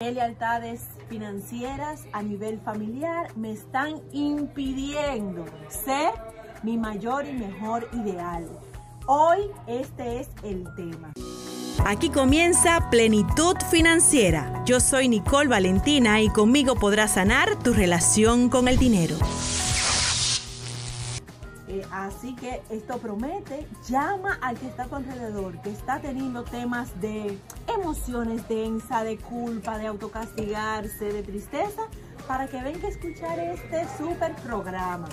¿Qué lealtades financieras a nivel familiar me están impidiendo ser mi mayor y mejor ideal? Hoy este es el tema. Aquí comienza Plenitud Financiera. Yo soy Nicole Valentina y conmigo podrás sanar tu relación con el dinero. Así que esto promete, llama al que está a tu alrededor, que está teniendo temas de emociones densas, de culpa, de autocastigarse, de tristeza, para que venga a escuchar este súper programa,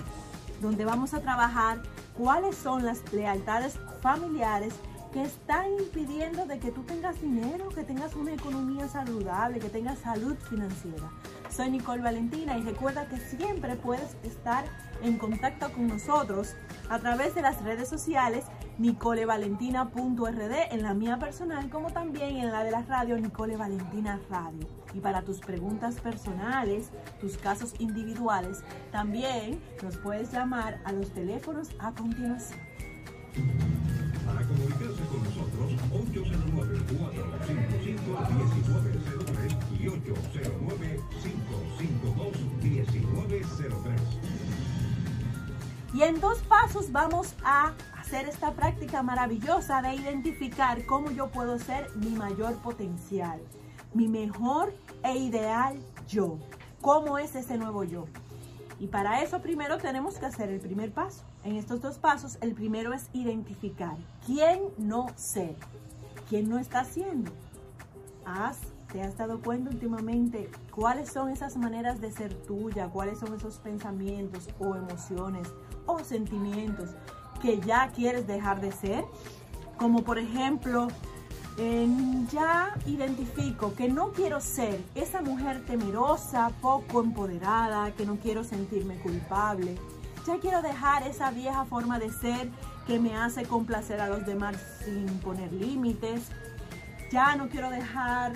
donde vamos a trabajar cuáles son las lealtades familiares que están impidiendo de que tú tengas dinero, que tengas una economía saludable, que tengas salud financiera. Soy Nicole Valentina y recuerda que siempre puedes estar en contacto con nosotros a través de las redes sociales nicolevalentina.rd en la mía personal como también en la de la radio Nicole Valentina Radio. Y para tus preguntas personales, tus casos individuales, también nos puedes llamar a los teléfonos a continuación. Y en dos pasos vamos a hacer esta práctica maravillosa de identificar cómo yo puedo ser mi mayor potencial, mi mejor e ideal yo. ¿Cómo es ese nuevo yo? Y para eso primero tenemos que hacer el primer paso. En estos dos pasos, el primero es identificar quién no ser, quién no está haciendo. ¿Has, ¿Te has dado cuenta últimamente cuáles son esas maneras de ser tuya? ¿Cuáles son esos pensamientos o emociones o sentimientos que ya quieres dejar de ser? Como por ejemplo, ya identifico que no quiero ser esa mujer temerosa, poco empoderada, que no quiero sentirme culpable. Ya quiero dejar esa vieja forma de ser que me hace complacer a los demás sin poner límites. Ya no quiero dejar,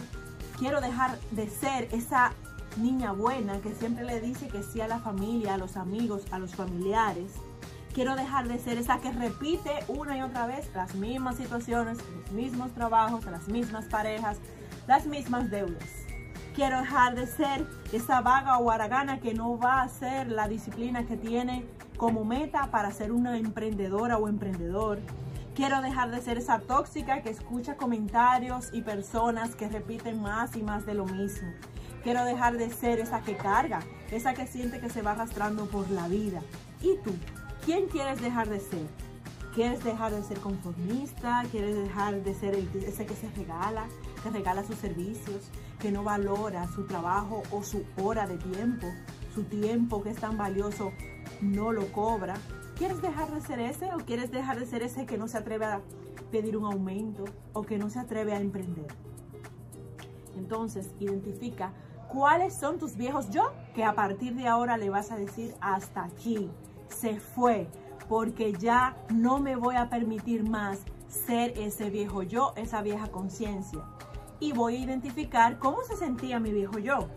quiero dejar de ser esa niña buena que siempre le dice que sí a la familia, a los amigos, a los familiares. Quiero dejar de ser esa que repite una y otra vez las mismas situaciones, los mismos trabajos, las mismas parejas, las mismas deudas. Quiero dejar de ser esa vaga o aragana que no va a hacer la disciplina que tiene como meta para ser una emprendedora o emprendedor. Quiero dejar de ser esa tóxica que escucha comentarios y personas que repiten más y más de lo mismo. Quiero dejar de ser esa que carga, esa que siente que se va arrastrando por la vida. ¿Y tú? ¿Quién quieres dejar de ser? ¿Quieres dejar de ser conformista? ¿Quieres dejar de ser ese que se regala, que regala sus servicios, que no valora su trabajo o su hora de tiempo? Su tiempo que es tan valioso no lo cobra. ¿Quieres dejar de ser ese o quieres dejar de ser ese que no se atreve a pedir un aumento o que no se atreve a emprender? Entonces, identifica cuáles son tus viejos yo que a partir de ahora le vas a decir hasta aquí se fue, porque ya no me voy a permitir más ser ese viejo yo, esa vieja conciencia. Y voy a identificar cómo se sentía mi viejo yo.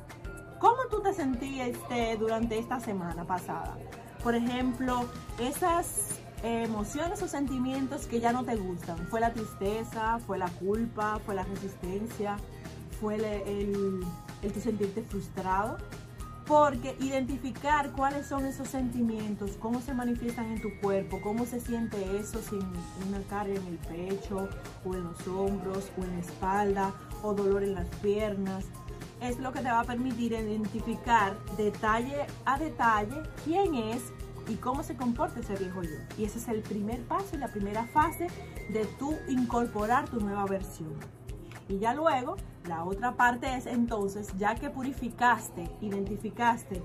¿Cómo tú te sentías este, durante esta semana pasada? Por ejemplo, esas emociones o sentimientos que ya no te gustan. Fue la tristeza, fue la culpa, fue la resistencia, fue el, el, el tu sentirte frustrado porque identificar cuáles son esos sentimientos, cómo se manifiestan en tu cuerpo, cómo se siente eso sin una carga en el pecho o en los hombros o en la espalda o dolor en las piernas, es lo que te va a permitir identificar detalle a detalle quién es y cómo se comporta ese viejo yo. Y ese es el primer paso y la primera fase de tú incorporar tu nueva versión. Y ya luego, la otra parte es entonces, ya que purificaste, identificaste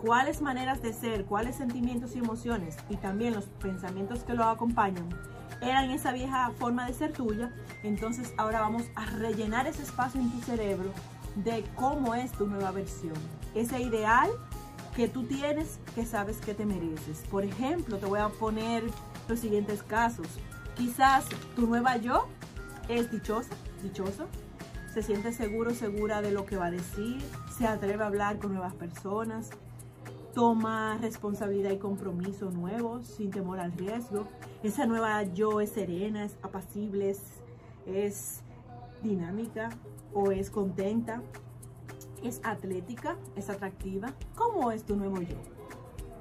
cuáles maneras de ser, cuáles sentimientos y emociones y también los pensamientos que lo acompañan eran esa vieja forma de ser tuya, entonces ahora vamos a rellenar ese espacio en tu cerebro de cómo es tu nueva versión. Ese ideal que tú tienes que sabes que te mereces. Por ejemplo, te voy a poner los siguientes casos. Quizás tu nueva yo es dichosa, dichoso, se siente seguro, segura de lo que va a decir, se atreve a hablar con nuevas personas, toma responsabilidad y compromiso nuevos sin temor al riesgo. Esa nueva yo es serena, es apacible, es, es dinámica o es contenta. ¿Es atlética? ¿Es atractiva? ¿Cómo es tu nuevo yo?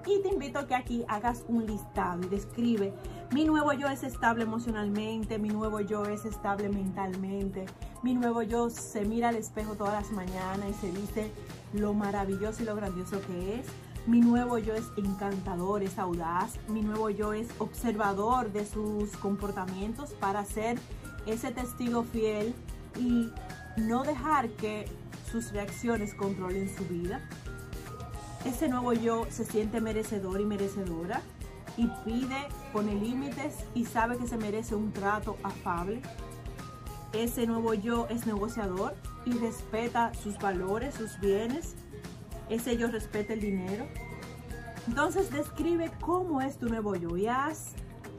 Y te invito a que aquí hagas un listado y describe, mi nuevo yo es estable emocionalmente, mi nuevo yo es estable mentalmente, mi nuevo yo se mira al espejo todas las mañanas y se dice lo maravilloso y lo grandioso que es. Mi nuevo yo es encantador, es audaz. Mi nuevo yo es observador de sus comportamientos para ser ese testigo fiel y no dejar que sus reacciones controlen su vida. Ese nuevo yo se siente merecedor y merecedora y pide, pone límites y sabe que se merece un trato afable. Ese nuevo yo es negociador y respeta sus valores, sus bienes. Ese yo respeta el dinero. Entonces describe cómo es tu nuevo yo y haz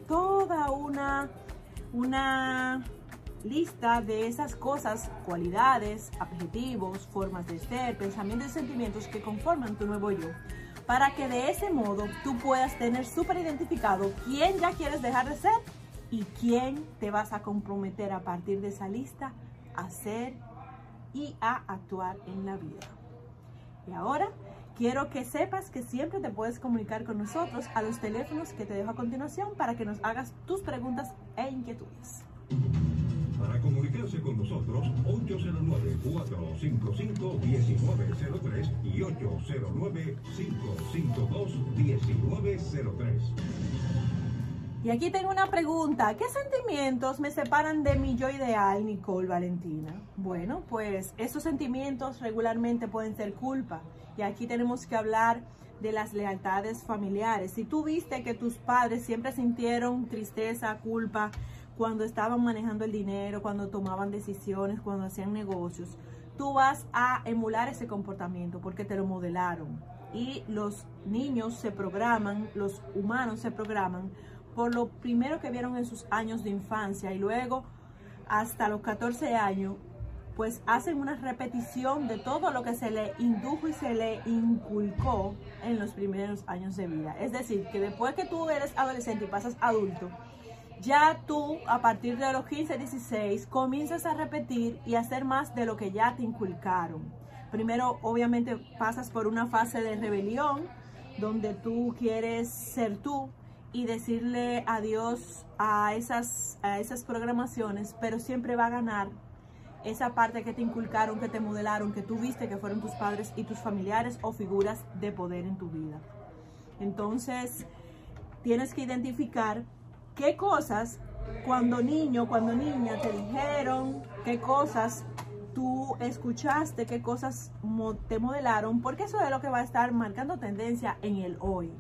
toda una, una lista de esas cosas, cualidades, objetivos, formas de ser, pensamientos y sentimientos que conforman tu nuevo yo. Para que de ese modo tú puedas tener súper identificado quién ya quieres dejar de ser y quién te vas a comprometer a partir de esa lista a ser y a actuar en la vida. Y ahora quiero que sepas que siempre te puedes comunicar con nosotros a los teléfonos que te dejo a continuación para que nos hagas tus preguntas e inquietudes. Para comunicarse con nosotros, 809-455-1903 y 809-552-1903. Y aquí tengo una pregunta. ¿Qué sentimientos me separan de mi yo ideal, Nicole Valentina? Bueno, pues esos sentimientos regularmente pueden ser culpa. Y aquí tenemos que hablar de las lealtades familiares. Si tú viste que tus padres siempre sintieron tristeza, culpa, cuando estaban manejando el dinero, cuando tomaban decisiones, cuando hacían negocios, tú vas a emular ese comportamiento porque te lo modelaron. Y los niños se programan, los humanos se programan por lo primero que vieron en sus años de infancia y luego hasta los 14 años, pues hacen una repetición de todo lo que se le indujo y se le inculcó en los primeros años de vida. Es decir, que después que tú eres adolescente y pasas adulto, ya tú a partir de los 15, 16 comienzas a repetir y hacer más de lo que ya te inculcaron. Primero, obviamente, pasas por una fase de rebelión donde tú quieres ser tú y decirle adiós a esas, a esas programaciones, pero siempre va a ganar esa parte que te inculcaron, que te modelaron, que tú viste que fueron tus padres y tus familiares o figuras de poder en tu vida. Entonces, tienes que identificar qué cosas cuando niño, cuando niña te dijeron, qué cosas tú escuchaste, qué cosas te modelaron, porque eso es lo que va a estar marcando tendencia en el hoy.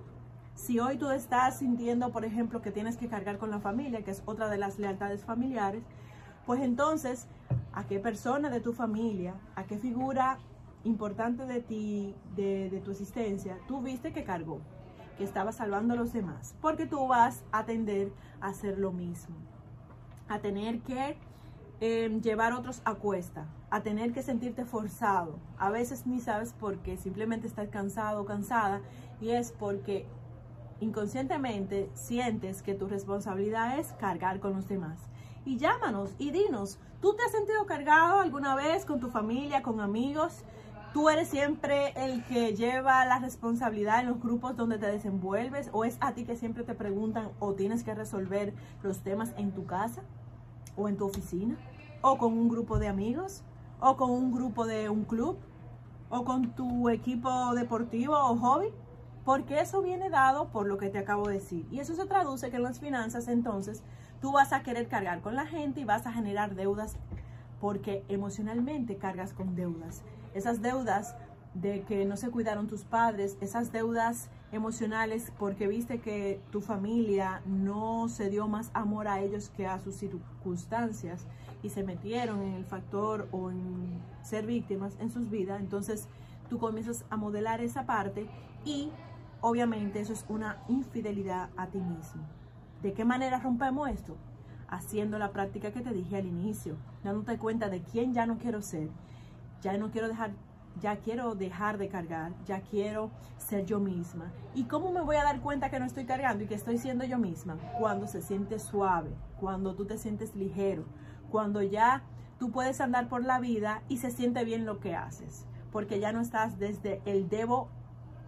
Si hoy tú estás sintiendo, por ejemplo, que tienes que cargar con la familia, que es otra de las lealtades familiares, pues entonces, ¿a qué persona de tu familia, a qué figura importante de ti, de, de tu existencia, tú viste que cargó? Estaba salvando a los demás, porque tú vas a tender a hacer lo mismo, a tener que eh, llevar otros a cuesta, a tener que sentirte forzado. A veces ni sabes por qué, simplemente estás cansado o cansada y es porque inconscientemente sientes que tu responsabilidad es cargar con los demás. Y llámanos y dinos, ¿tú te has sentido cargado alguna vez con tu familia, con amigos? ¿Tú eres siempre el que lleva la responsabilidad en los grupos donde te desenvuelves? ¿O es a ti que siempre te preguntan o tienes que resolver los temas en tu casa? ¿O en tu oficina? ¿O con un grupo de amigos? ¿O con un grupo de un club? ¿O con tu equipo deportivo o hobby? Porque eso viene dado por lo que te acabo de decir. Y eso se traduce que en las finanzas entonces tú vas a querer cargar con la gente y vas a generar deudas porque emocionalmente cargas con deudas esas deudas de que no se cuidaron tus padres, esas deudas emocionales porque viste que tu familia no se dio más amor a ellos que a sus circunstancias y se metieron en el factor o en ser víctimas en sus vidas, entonces tú comienzas a modelar esa parte y obviamente eso es una infidelidad a ti mismo. ¿De qué manera rompemos esto? Haciendo la práctica que te dije al inicio, dándote cuenta de quién ya no quiero ser ya no quiero dejar, ya quiero dejar de cargar, ya quiero ser yo misma. ¿Y cómo me voy a dar cuenta que no estoy cargando y que estoy siendo yo misma? Cuando se siente suave, cuando tú te sientes ligero, cuando ya tú puedes andar por la vida y se siente bien lo que haces. porque ya no estás desde el debo,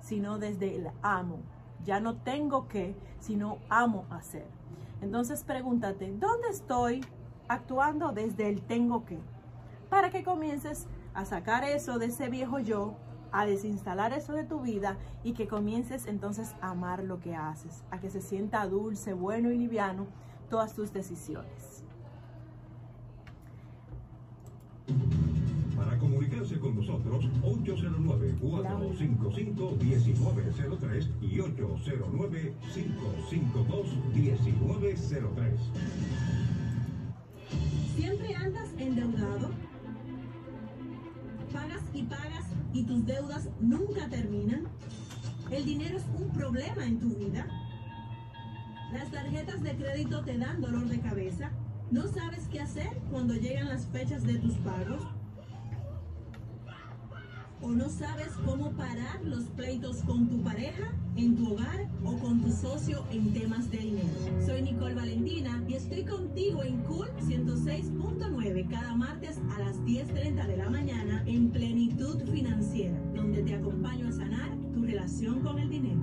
sino desde el amo. Ya no tengo que, sino amo hacer. Entonces pregúntate, ¿dónde estoy actuando desde el tengo que? Para que comiences a sacar eso de ese viejo yo, a desinstalar eso de tu vida y que comiences entonces a amar lo que haces, a que se sienta dulce, bueno y liviano todas tus decisiones. Para comunicarse con nosotros, 809-455-1903 y 809-552-1903. ¿Siempre andas endeudado? ¿Pagas y pagas y tus deudas nunca terminan? ¿El dinero es un problema en tu vida? ¿Las tarjetas de crédito te dan dolor de cabeza? ¿No sabes qué hacer cuando llegan las fechas de tus pagos? ¿O no sabes cómo parar los pleitos con tu pareja, en tu hogar o con tu socio en temas de dinero? Soy Nicole Valentina y estoy contigo en Cool 106.9 cada martes a las 10.30 de la mañana en Plenitud Financiera, donde te acompaño a sanar tu relación con el dinero.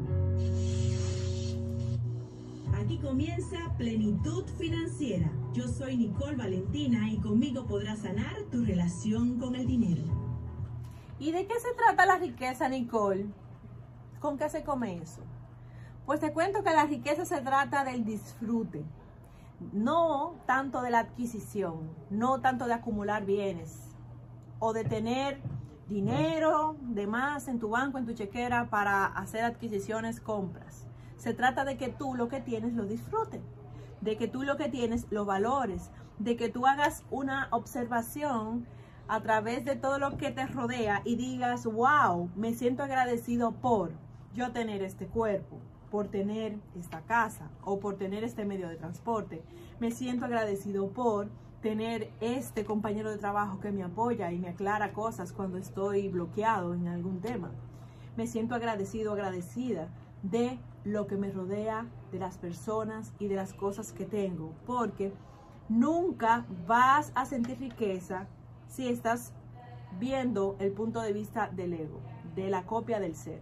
Aquí comienza Plenitud Financiera. Yo soy Nicole Valentina y conmigo podrás sanar tu relación con el dinero. ¿Y de qué se trata la riqueza, Nicole? ¿Con qué se come eso? Pues te cuento que la riqueza se trata del disfrute, no tanto de la adquisición, no tanto de acumular bienes o de tener dinero de más en tu banco, en tu chequera para hacer adquisiciones, compras. Se trata de que tú lo que tienes lo disfrutes, de que tú lo que tienes lo valores, de que tú hagas una observación a través de todo lo que te rodea y digas, wow, me siento agradecido por yo tener este cuerpo, por tener esta casa o por tener este medio de transporte. Me siento agradecido por tener este compañero de trabajo que me apoya y me aclara cosas cuando estoy bloqueado en algún tema. Me siento agradecido, agradecida de lo que me rodea, de las personas y de las cosas que tengo, porque nunca vas a sentir riqueza si estás viendo el punto de vista del ego, de la copia del ser.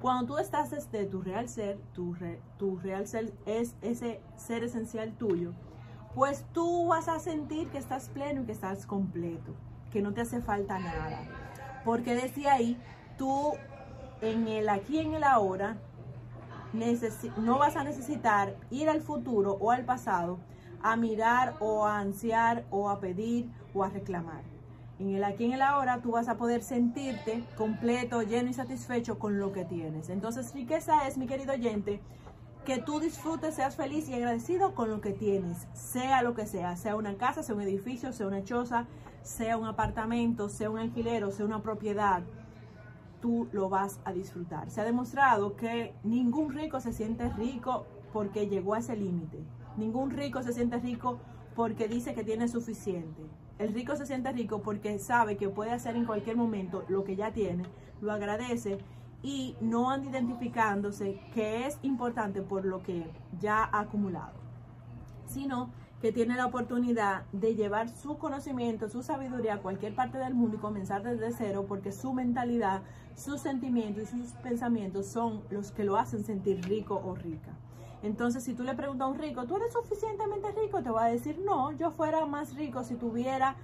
Cuando tú estás desde tu real ser, tu, re- tu real ser es ese ser esencial tuyo, pues tú vas a sentir que estás pleno y que estás completo, que no te hace falta nada. Porque desde ahí, tú en el aquí, en el ahora, no vas a necesitar ir al futuro o al pasado a mirar o a ansiar o a pedir o a reclamar. En el aquí, en el ahora, tú vas a poder sentirte completo, lleno y satisfecho con lo que tienes. Entonces, riqueza es, mi querido oyente, que tú disfrutes, seas feliz y agradecido con lo que tienes, sea lo que sea, sea una casa, sea un edificio, sea una choza, sea un apartamento, sea un alquiler o sea una propiedad, tú lo vas a disfrutar. Se ha demostrado que ningún rico se siente rico porque llegó a ese límite. Ningún rico se siente rico porque dice que tiene suficiente. El rico se siente rico porque sabe que puede hacer en cualquier momento lo que ya tiene, lo agradece y no anda identificándose que es importante por lo que ya ha acumulado, sino que tiene la oportunidad de llevar su conocimiento, su sabiduría a cualquier parte del mundo y comenzar desde cero porque su mentalidad, sus sentimientos y sus pensamientos son los que lo hacen sentir rico o rica. Entonces, si tú le preguntas a un rico, ¿tú eres suficientemente rico? Te va a decir, no, yo fuera más rico si tuviera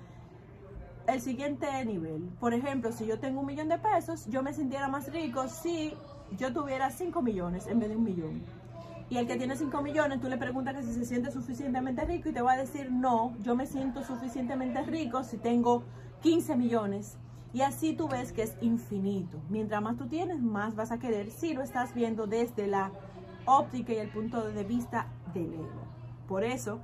el siguiente nivel. Por ejemplo, si yo tengo un millón de pesos, yo me sintiera más rico si yo tuviera 5 millones en vez de un millón. Y el que tiene 5 millones, tú le preguntas que si se siente suficientemente rico y te va a decir, no, yo me siento suficientemente rico si tengo 15 millones. Y así tú ves que es infinito. Mientras más tú tienes, más vas a querer si lo estás viendo desde la óptica y el punto de vista del ego. Por eso,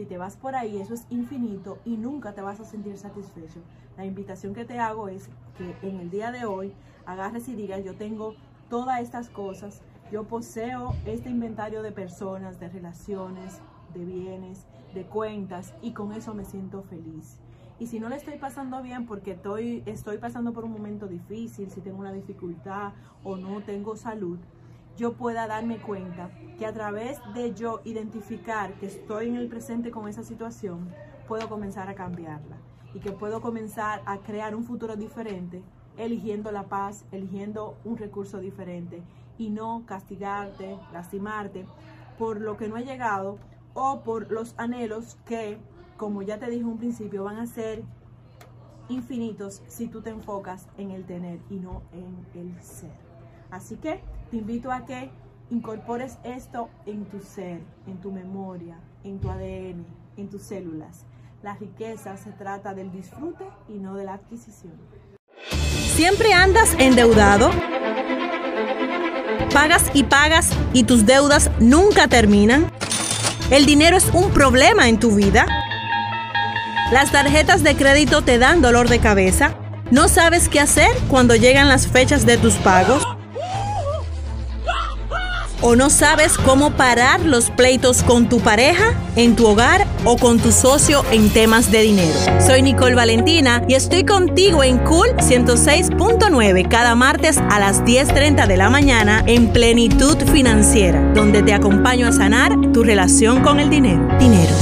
si te vas por ahí, eso es infinito y nunca te vas a sentir satisfecho. La invitación que te hago es que en el día de hoy agarres y digas, yo tengo todas estas cosas, yo poseo este inventario de personas, de relaciones, de bienes, de cuentas y con eso me siento feliz. Y si no le estoy pasando bien porque estoy, estoy pasando por un momento difícil, si tengo una dificultad o no tengo salud, yo pueda darme cuenta que a través de yo identificar que estoy en el presente con esa situación, puedo comenzar a cambiarla y que puedo comenzar a crear un futuro diferente eligiendo la paz, eligiendo un recurso diferente y no castigarte, lastimarte por lo que no ha llegado o por los anhelos que, como ya te dije un principio, van a ser infinitos si tú te enfocas en el tener y no en el ser. Así que te invito a que incorpores esto en tu ser, en tu memoria, en tu ADN, en tus células. La riqueza se trata del disfrute y no de la adquisición. ¿Siempre andas endeudado? ¿Pagas y pagas y tus deudas nunca terminan? ¿El dinero es un problema en tu vida? ¿Las tarjetas de crédito te dan dolor de cabeza? ¿No sabes qué hacer cuando llegan las fechas de tus pagos? ¿O no sabes cómo parar los pleitos con tu pareja, en tu hogar o con tu socio en temas de dinero? Soy Nicole Valentina y estoy contigo en Cool 106.9 cada martes a las 10.30 de la mañana en Plenitud Financiera, donde te acompaño a sanar tu relación con el dinero. Dinero.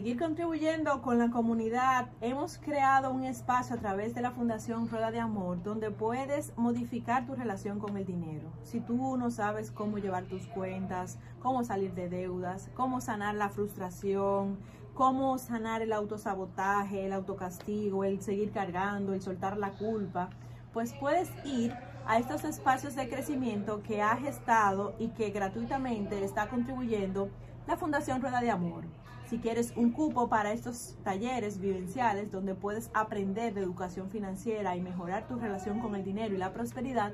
Seguir contribuyendo con la comunidad, hemos creado un espacio a través de la Fundación Rueda de Amor donde puedes modificar tu relación con el dinero. Si tú no sabes cómo llevar tus cuentas, cómo salir de deudas, cómo sanar la frustración, cómo sanar el autosabotaje, el autocastigo, el seguir cargando, el soltar la culpa, pues puedes ir a estos espacios de crecimiento que ha gestado y que gratuitamente está contribuyendo la Fundación Rueda de Amor si quieres un cupo para estos talleres vivenciales donde puedes aprender de educación financiera y mejorar tu relación con el dinero y la prosperidad,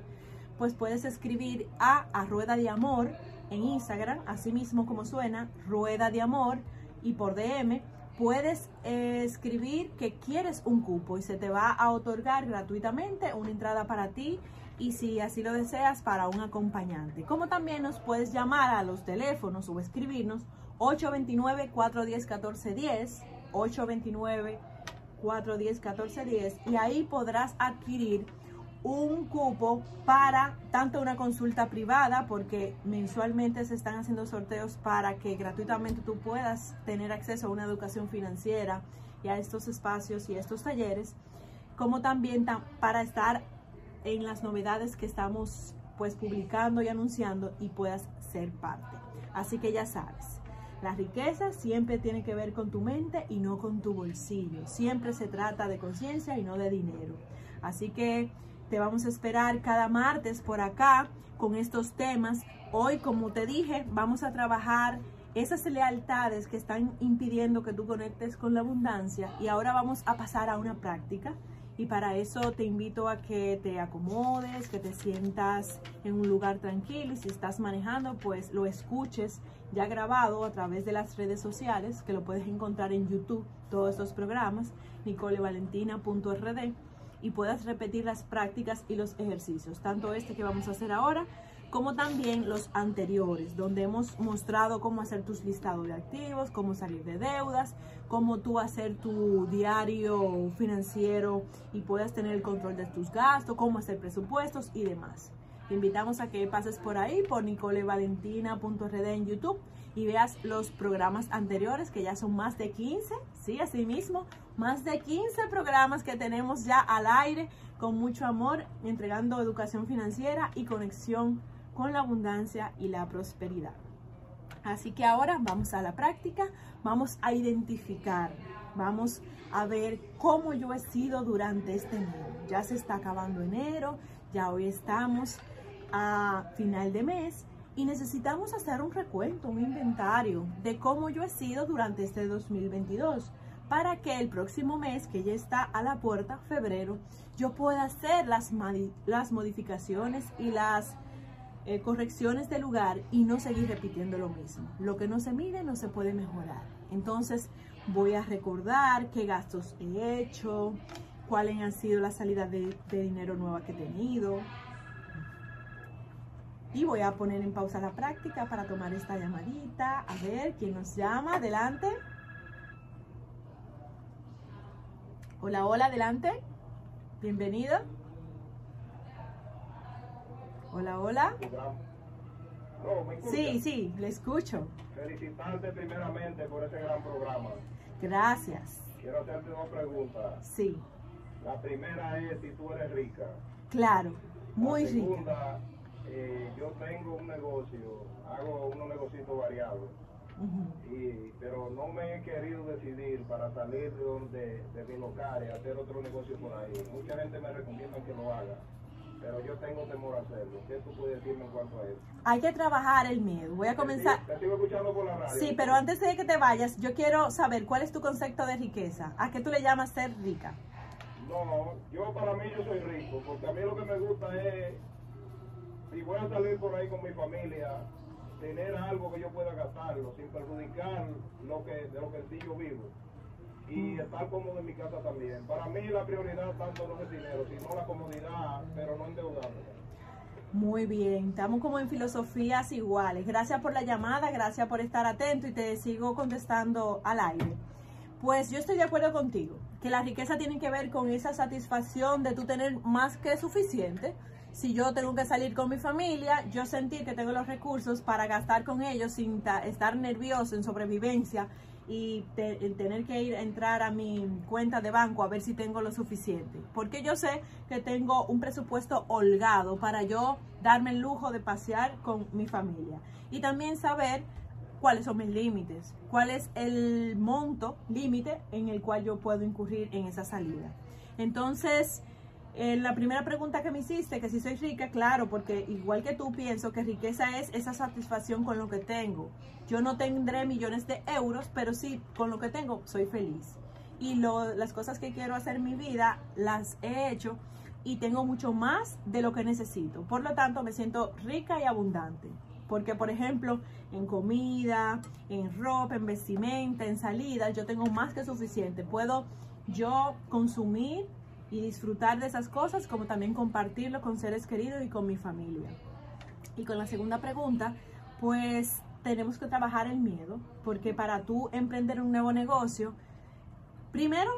pues puedes escribir a, a Rueda de Amor en Instagram, así mismo como suena, Rueda de Amor, y por DM puedes escribir que quieres un cupo y se te va a otorgar gratuitamente una entrada para ti y si así lo deseas para un acompañante. Como también nos puedes llamar a los teléfonos o escribirnos 829-410-1410, 829-410-1410 y ahí podrás adquirir un cupo para tanto una consulta privada, porque mensualmente se están haciendo sorteos para que gratuitamente tú puedas tener acceso a una educación financiera y a estos espacios y a estos talleres, como también para estar en las novedades que estamos pues publicando y anunciando y puedas ser parte. Así que ya sabes, la riqueza siempre tiene que ver con tu mente y no con tu bolsillo. Siempre se trata de conciencia y no de dinero. Así que te vamos a esperar cada martes por acá con estos temas. Hoy, como te dije, vamos a trabajar esas lealtades que están impidiendo que tú conectes con la abundancia y ahora vamos a pasar a una práctica y para eso te invito a que te acomodes, que te sientas en un lugar tranquilo. Y si estás manejando pues lo escuches ya grabado a través de las redes sociales que lo puedes encontrar en YouTube todos estos programas nicolevalentina.rd y puedas repetir las prácticas y los ejercicios, tanto este que vamos a hacer ahora como también los anteriores, donde hemos mostrado cómo hacer tus listados de activos, cómo salir de deudas, cómo tú hacer tu diario financiero y puedas tener el control de tus gastos, cómo hacer presupuestos y demás. Te invitamos a que pases por ahí, por nicolevalentina.rd en YouTube y veas los programas anteriores, que ya son más de 15, sí, así mismo, más de 15 programas que tenemos ya al aire con mucho amor, entregando educación financiera y conexión con la abundancia y la prosperidad. Así que ahora vamos a la práctica, vamos a identificar, vamos a ver cómo yo he sido durante este enero. Ya se está acabando enero, ya hoy estamos a final de mes y necesitamos hacer un recuento, un inventario de cómo yo he sido durante este 2022 para que el próximo mes, que ya está a la puerta, febrero, yo pueda hacer las, las modificaciones y las eh, correcciones de lugar y no seguir repitiendo lo mismo. Lo que no se mide no se puede mejorar. Entonces voy a recordar qué gastos he hecho, cuáles han sido las salidas de, de dinero nueva que he tenido. Y voy a poner en pausa la práctica para tomar esta llamadita. A ver, ¿quién nos llama? Adelante. Hola, hola, adelante. Bienvenido. Hola, hola. Sí, sí, le escucho. Felicitarte primeramente por este gran programa. Gracias. Quiero hacerte dos preguntas. Sí. La primera es si tú eres rica. Claro, muy la rica. segunda, eh, yo tengo un negocio, hago unos negocios variados, y, pero no me he querido decidir para salir de, donde, de mi local y hacer otro negocio por ahí. Mucha gente me recomienda que lo haga, pero yo tengo temor a hacerlo. ¿Qué tú puedes decirme en cuanto a eso? Hay que trabajar el miedo. Voy a comenzar. Te, sigo escuchando por la radio. Sí, pero antes de que te vayas, yo quiero saber cuál es tu concepto de riqueza. ¿A qué tú le llamas ser rica? No, yo para mí yo soy rico, porque a mí lo que me gusta es, si voy a salir por ahí con mi familia, tener algo que yo pueda gastarlo sin perjudicar lo que, de lo que sí yo vivo. Y estar cómodo en mi casa también. Para mí la prioridad tanto no es dinero, sino la comodidad, pero no endeudarme. Muy bien, estamos como en filosofías iguales. Gracias por la llamada, gracias por estar atento y te sigo contestando al aire. Pues yo estoy de acuerdo contigo, que la riqueza tiene que ver con esa satisfacción de tú tener más que suficiente. Si yo tengo que salir con mi familia, yo sentir que tengo los recursos para gastar con ellos sin ta- estar nervioso en sobrevivencia y tener que ir a entrar a mi cuenta de banco a ver si tengo lo suficiente. Porque yo sé que tengo un presupuesto holgado para yo darme el lujo de pasear con mi familia. Y también saber cuáles son mis límites, cuál es el monto límite en el cual yo puedo incurrir en esa salida. Entonces, eh, la primera pregunta que me hiciste, que si soy rica, claro, porque igual que tú pienso que riqueza es esa satisfacción con lo que tengo. Yo no tendré millones de euros, pero sí con lo que tengo soy feliz. Y lo- las cosas que quiero hacer en mi vida las he hecho y tengo mucho más de lo que necesito. Por lo tanto, me siento rica y abundante. Porque, por ejemplo, en comida, en ropa, en vestimenta, en salidas, yo tengo más que suficiente. Puedo yo consumir y disfrutar de esas cosas, como también compartirlo con seres queridos y con mi familia. Y con la segunda pregunta, pues tenemos que trabajar el miedo, porque para tú emprender un nuevo negocio, primero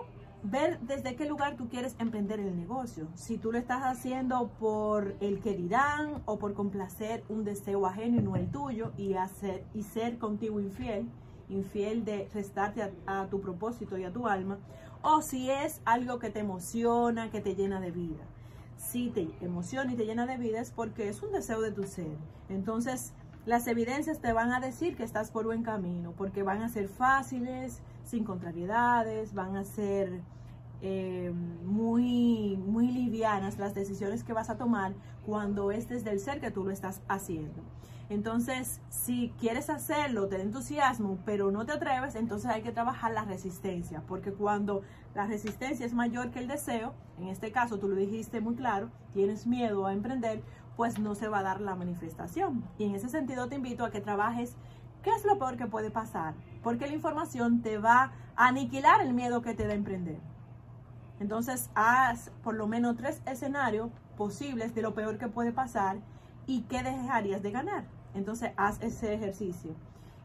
ver desde qué lugar tú quieres emprender el negocio. Si tú lo estás haciendo por el que dirán o por complacer un deseo ajeno y no el tuyo y, hacer, y ser contigo infiel, infiel de restarte a, a tu propósito y a tu alma, o si es algo que te emociona, que te llena de vida. Si te emociona y te llena de vida es porque es un deseo de tu ser. Entonces, las evidencias te van a decir que estás por buen camino, porque van a ser fáciles, sin contrariedades, van a ser eh, muy, muy livianas las decisiones que vas a tomar cuando es desde el ser que tú lo estás haciendo. Entonces, si quieres hacerlo, te da entusiasmo, pero no te atreves, entonces hay que trabajar la resistencia, porque cuando la resistencia es mayor que el deseo, en este caso tú lo dijiste muy claro, tienes miedo a emprender, pues no se va a dar la manifestación. Y en ese sentido te invito a que trabajes qué es lo peor que puede pasar, porque la información te va a aniquilar el miedo que te da emprender. Entonces, haz por lo menos tres escenarios posibles de lo peor que puede pasar y qué dejarías de ganar. Entonces, haz ese ejercicio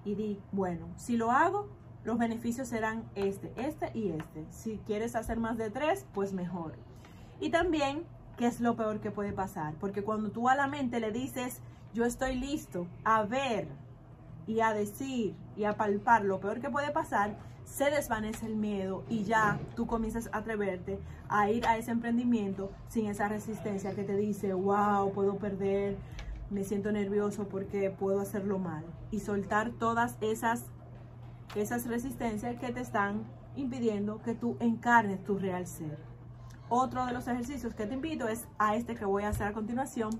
y di, bueno, si lo hago, los beneficios serán este, este y este. Si quieres hacer más de tres, pues mejor. Y también, ¿qué es lo peor que puede pasar? Porque cuando tú a la mente le dices, yo estoy listo a ver y a decir y a palpar lo peor que puede pasar, se desvanece el miedo y ya tú comienzas a atreverte a ir a ese emprendimiento sin esa resistencia que te dice, wow, puedo perder, me siento nervioso porque puedo hacerlo mal. Y soltar todas esas, esas resistencias que te están impidiendo que tú encarnes tu real ser. Otro de los ejercicios que te invito es a este que voy a hacer a continuación,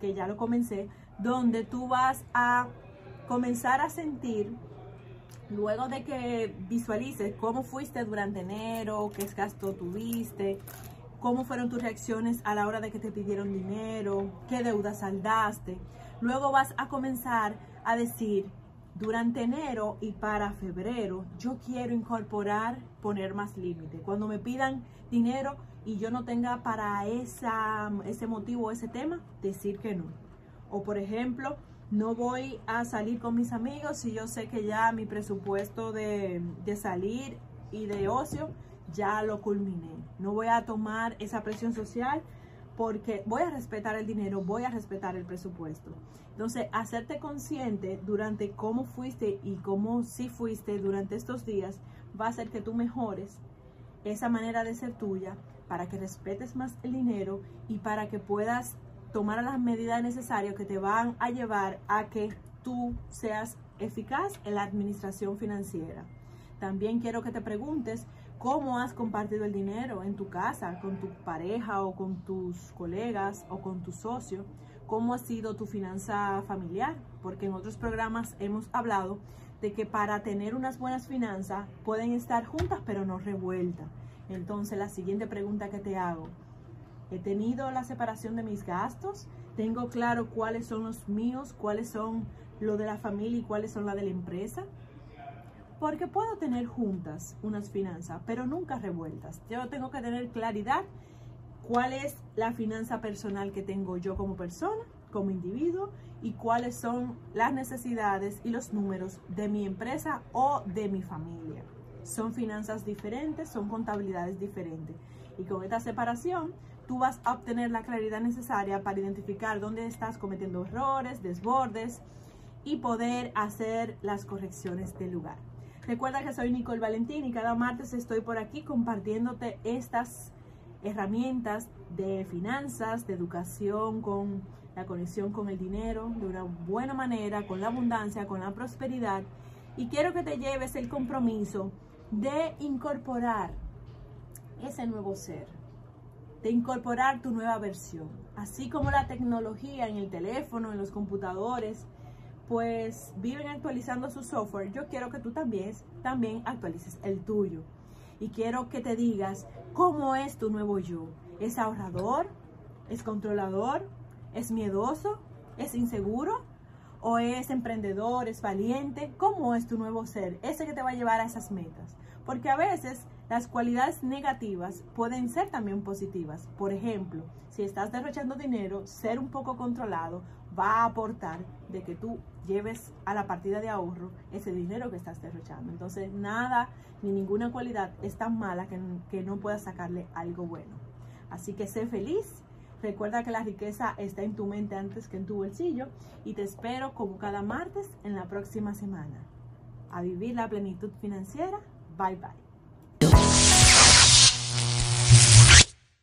que ya lo comencé, donde tú vas a comenzar a sentir, luego de que visualices cómo fuiste durante enero, qué gasto tuviste, cómo fueron tus reacciones a la hora de que te pidieron dinero, qué deuda saldaste, luego vas a comenzar a decir, durante enero y para febrero, yo quiero incorporar, poner más límite. Cuando me pidan dinero y yo no tenga para esa, ese motivo, ese tema, decir que no. O por ejemplo, no voy a salir con mis amigos si yo sé que ya mi presupuesto de, de, salir y de ocio ya lo culminé. No voy a tomar esa presión social porque voy a respetar el dinero, voy a respetar el presupuesto. Entonces, hacerte consciente durante cómo fuiste y cómo sí fuiste durante estos días va a hacer que tú mejores esa manera de ser tuya para que respetes más el dinero y para que puedas tomar las medidas necesarias que te van a llevar a que tú seas eficaz en la administración financiera. También quiero que te preguntes cómo has compartido el dinero en tu casa, con tu pareja o con tus colegas o con tu socio. ¿Cómo ha sido tu finanza familiar? Porque en otros programas hemos hablado de que para tener unas buenas finanzas pueden estar juntas pero no revueltas. Entonces la siguiente pregunta que te hago, ¿he tenido la separación de mis gastos? ¿Tengo claro cuáles son los míos, cuáles son los de la familia y cuáles son las de la empresa? Porque puedo tener juntas unas finanzas, pero nunca revueltas. Yo tengo que tener claridad cuál es la finanza personal que tengo yo como persona, como individuo, y cuáles son las necesidades y los números de mi empresa o de mi familia. Son finanzas diferentes, son contabilidades diferentes. Y con esta separación, tú vas a obtener la claridad necesaria para identificar dónde estás cometiendo errores, desbordes y poder hacer las correcciones del lugar. Recuerda que soy Nicole Valentín y cada martes estoy por aquí compartiéndote estas herramientas de finanzas, de educación con la conexión con el dinero de una buena manera, con la abundancia, con la prosperidad. Y quiero que te lleves el compromiso de incorporar ese nuevo ser, de incorporar tu nueva versión. Así como la tecnología en el teléfono, en los computadores, pues viven actualizando su software, yo quiero que tú también, también actualices el tuyo. Y quiero que te digas cómo es tu nuevo yo. ¿Es ahorrador? ¿Es controlador? ¿Es miedoso? ¿Es inseguro? ¿O es emprendedor? ¿Es valiente? ¿Cómo es tu nuevo ser? Ese que te va a llevar a esas metas. Porque a veces las cualidades negativas pueden ser también positivas. Por ejemplo, si estás derrochando dinero, ser un poco controlado va a aportar de que tú lleves a la partida de ahorro ese dinero que estás derrochando. Entonces, nada ni ninguna cualidad es tan mala que, que no puedas sacarle algo bueno. Así que sé feliz. Recuerda que la riqueza está en tu mente antes que en tu bolsillo y te espero como cada martes en la próxima semana. A vivir la plenitud financiera. Bye bye.